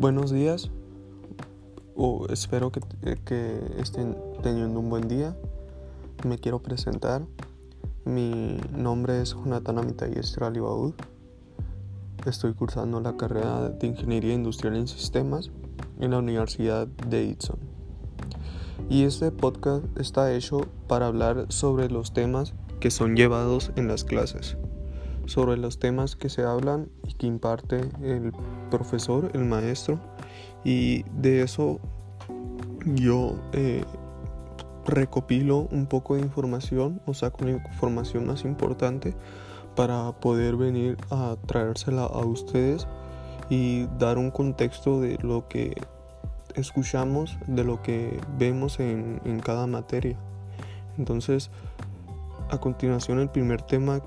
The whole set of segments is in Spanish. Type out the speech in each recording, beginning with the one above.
Buenos días, o espero que, estén teniendo un buen día. Me quiero presentar. Mi nombre es Jonathan Amitay Estralibaud. Estoy cursando la carrera de Ingeniería Industrial en Sistemas en la Universidad de Itson. Y este podcast está hecho para hablar sobre los temas que son llevados en las clases sobre los temas que se hablan y que imparte el profesor, el maestro. Y de eso yo eh, recopilo un poco de información o saco la información más importante para poder venir a traérsela a ustedes y dar un contexto de lo que escuchamos, de lo que vemos en, en cada materia. Entonces, a continuación el primer tema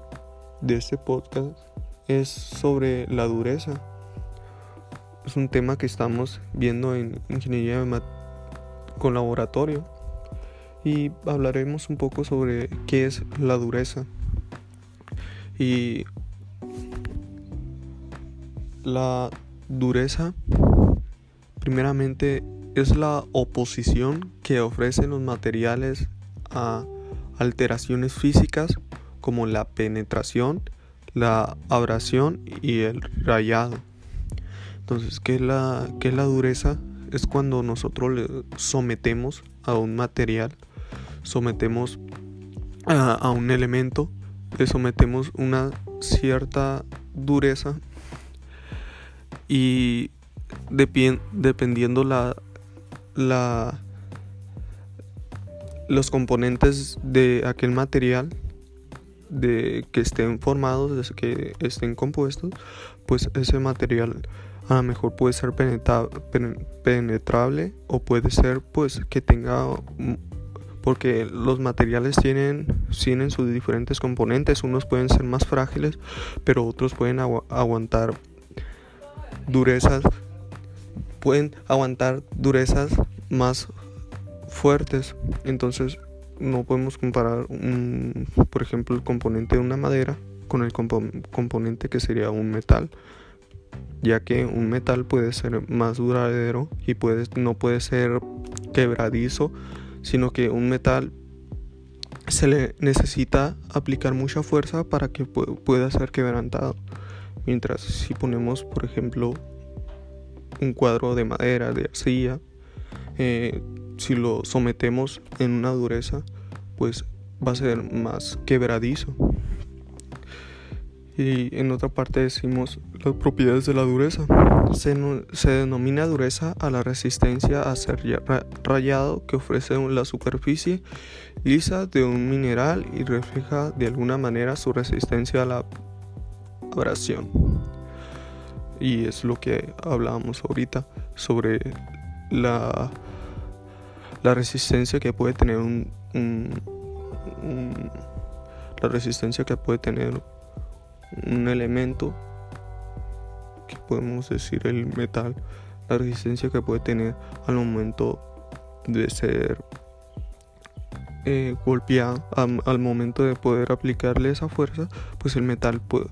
de este podcast es sobre la dureza. Es un tema que estamos viendo en ingeniería con laboratorio y hablaremos un poco sobre qué es la dureza. Y la dureza primeramente es la oposición que ofrecen los materiales a alteraciones físicas como la penetración, la abrasión y el rayado. Entonces, ¿qué es la, qué es la dureza? Es cuando nosotros le sometemos a un material, sometemos a, un elemento, le sometemos una cierta dureza y dependiendo la, la los componentes de aquel material de que estén formados, de que estén compuestos, pues ese material a lo mejor puede ser penetrable o puede ser pues que tenga porque los materiales tienen, tienen sus diferentes componentes, unos pueden ser más frágiles, pero otros pueden aguantar durezas, pueden aguantar durezas más fuertes. Entonces, no podemos comparar, un, por ejemplo, el componente de una madera con el componente que sería un metal, ya que un metal puede ser más duradero y puede, no puede ser quebradizo, sino que un metal se le necesita aplicar mucha fuerza para que pueda ser quebrantado. Mientras si ponemos, por ejemplo, un cuadro de madera, de arcilla, eh, si lo sometemos en una dureza, pues va a ser más quebradizo. Y en otra parte decimos las propiedades de la dureza. Se, se, denomina dureza a la resistencia a ser rayado que ofrece la superficie lisa de un mineral y refleja de alguna manera su resistencia a la abrasión. Y es lo que hablábamos ahorita sobre la la resistencia que puede tener un, la resistencia que puede tener un elemento que podemos decir el metal la resistencia que puede tener al momento de ser eh, golpeado al, momento de poder aplicarle esa fuerza pues el metal puede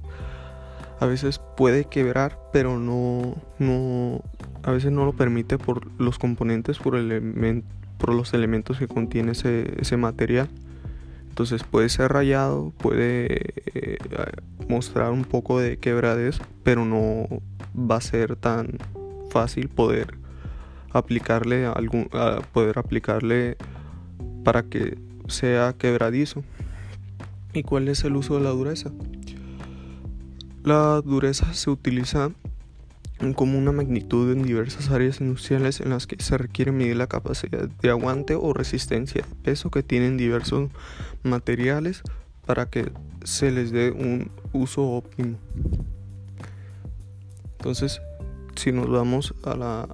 a veces puede quebrar pero no no a veces no lo permite por los componentes por el elemento por los elementos que contiene ese, ese material. Entonces puede ser rayado, puede eh, mostrar un poco de quebradez, pero no va a ser tan fácil poder aplicarle algún, poder aplicarle para que sea quebradizo. ¿Y cuál es el uso de la dureza? La dureza se utiliza como una magnitud en diversas áreas industriales en las que se requiere medir la capacidad de aguante o resistencia de peso que tienen diversos materiales para que se les dé un uso óptimo. Entonces, si nos vamos a la,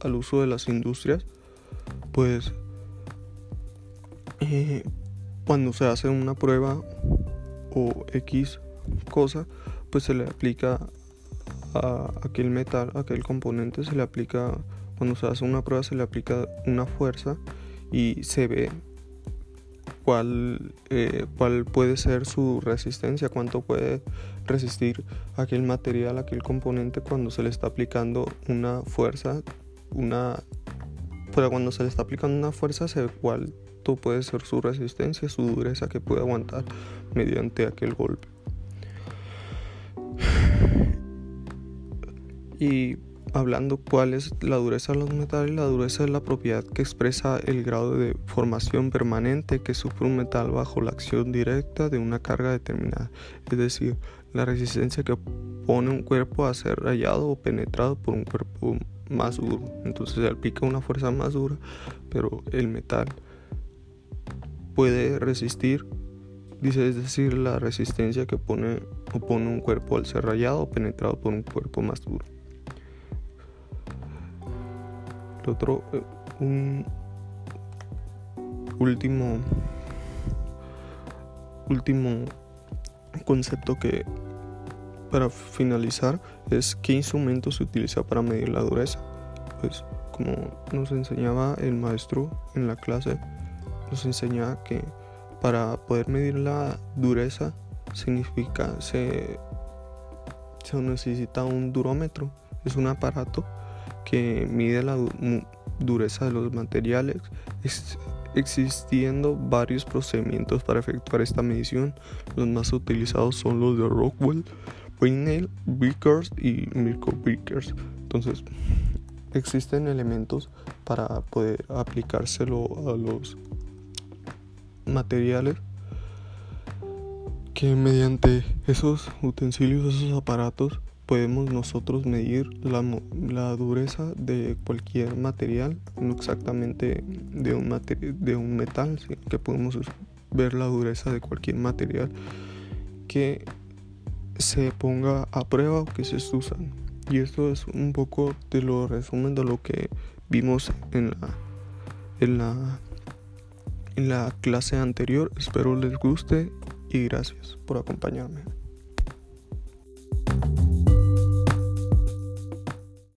al uso de las industrias, pues eh, cuando se hace una prueba o X cosa, pues se le aplica a aquel metal, a aquel componente se le aplica, cuando se hace una prueba se le aplica una fuerza y se ve cuál, eh, cuál puede ser su resistencia, cuánto puede resistir aquel material, aquel componente cuando se le está aplicando una fuerza, una pero cuando se le está aplicando una fuerza se ve cuánto puede ser su resistencia, su dureza que puede aguantar mediante aquel golpe. Y hablando cuál es la dureza de los metales, la dureza es la propiedad que expresa el grado de formación permanente que sufre un metal bajo la acción directa de una carga determinada, es decir, la resistencia que pone un cuerpo a ser rayado o penetrado por un cuerpo más duro. Entonces se aplica una fuerza más dura, pero el metal puede resistir, dice, es decir, la resistencia que pone, opone un cuerpo al ser rayado o penetrado por un cuerpo más duro. Otro, eh, un último, último concepto que para finalizar es qué instrumento se utiliza para medir la dureza. Pues como nos enseñaba el maestro en la clase, nos enseñaba que para poder medir la dureza significa se, se necesita un durómetro. Es un aparato que mide la dureza de los materiales, existiendo varios procedimientos para efectuar esta medición. Los más utilizados son los de Rockwell, Winnell, Vickers y Mirko Vickers. Entonces, existen elementos para poder aplicárselo a los materiales que mediante esos utensilios, esos aparatos, podemos nosotros medir la, la, dureza de cualquier material, no exactamente de un, de un metal, que podemos ver la dureza de cualquier material que se ponga a prueba o que se usan. Y esto es un poco de lo resumen de lo que vimos en la, en la, en la clase anterior. Espero les guste y gracias por acompañarme.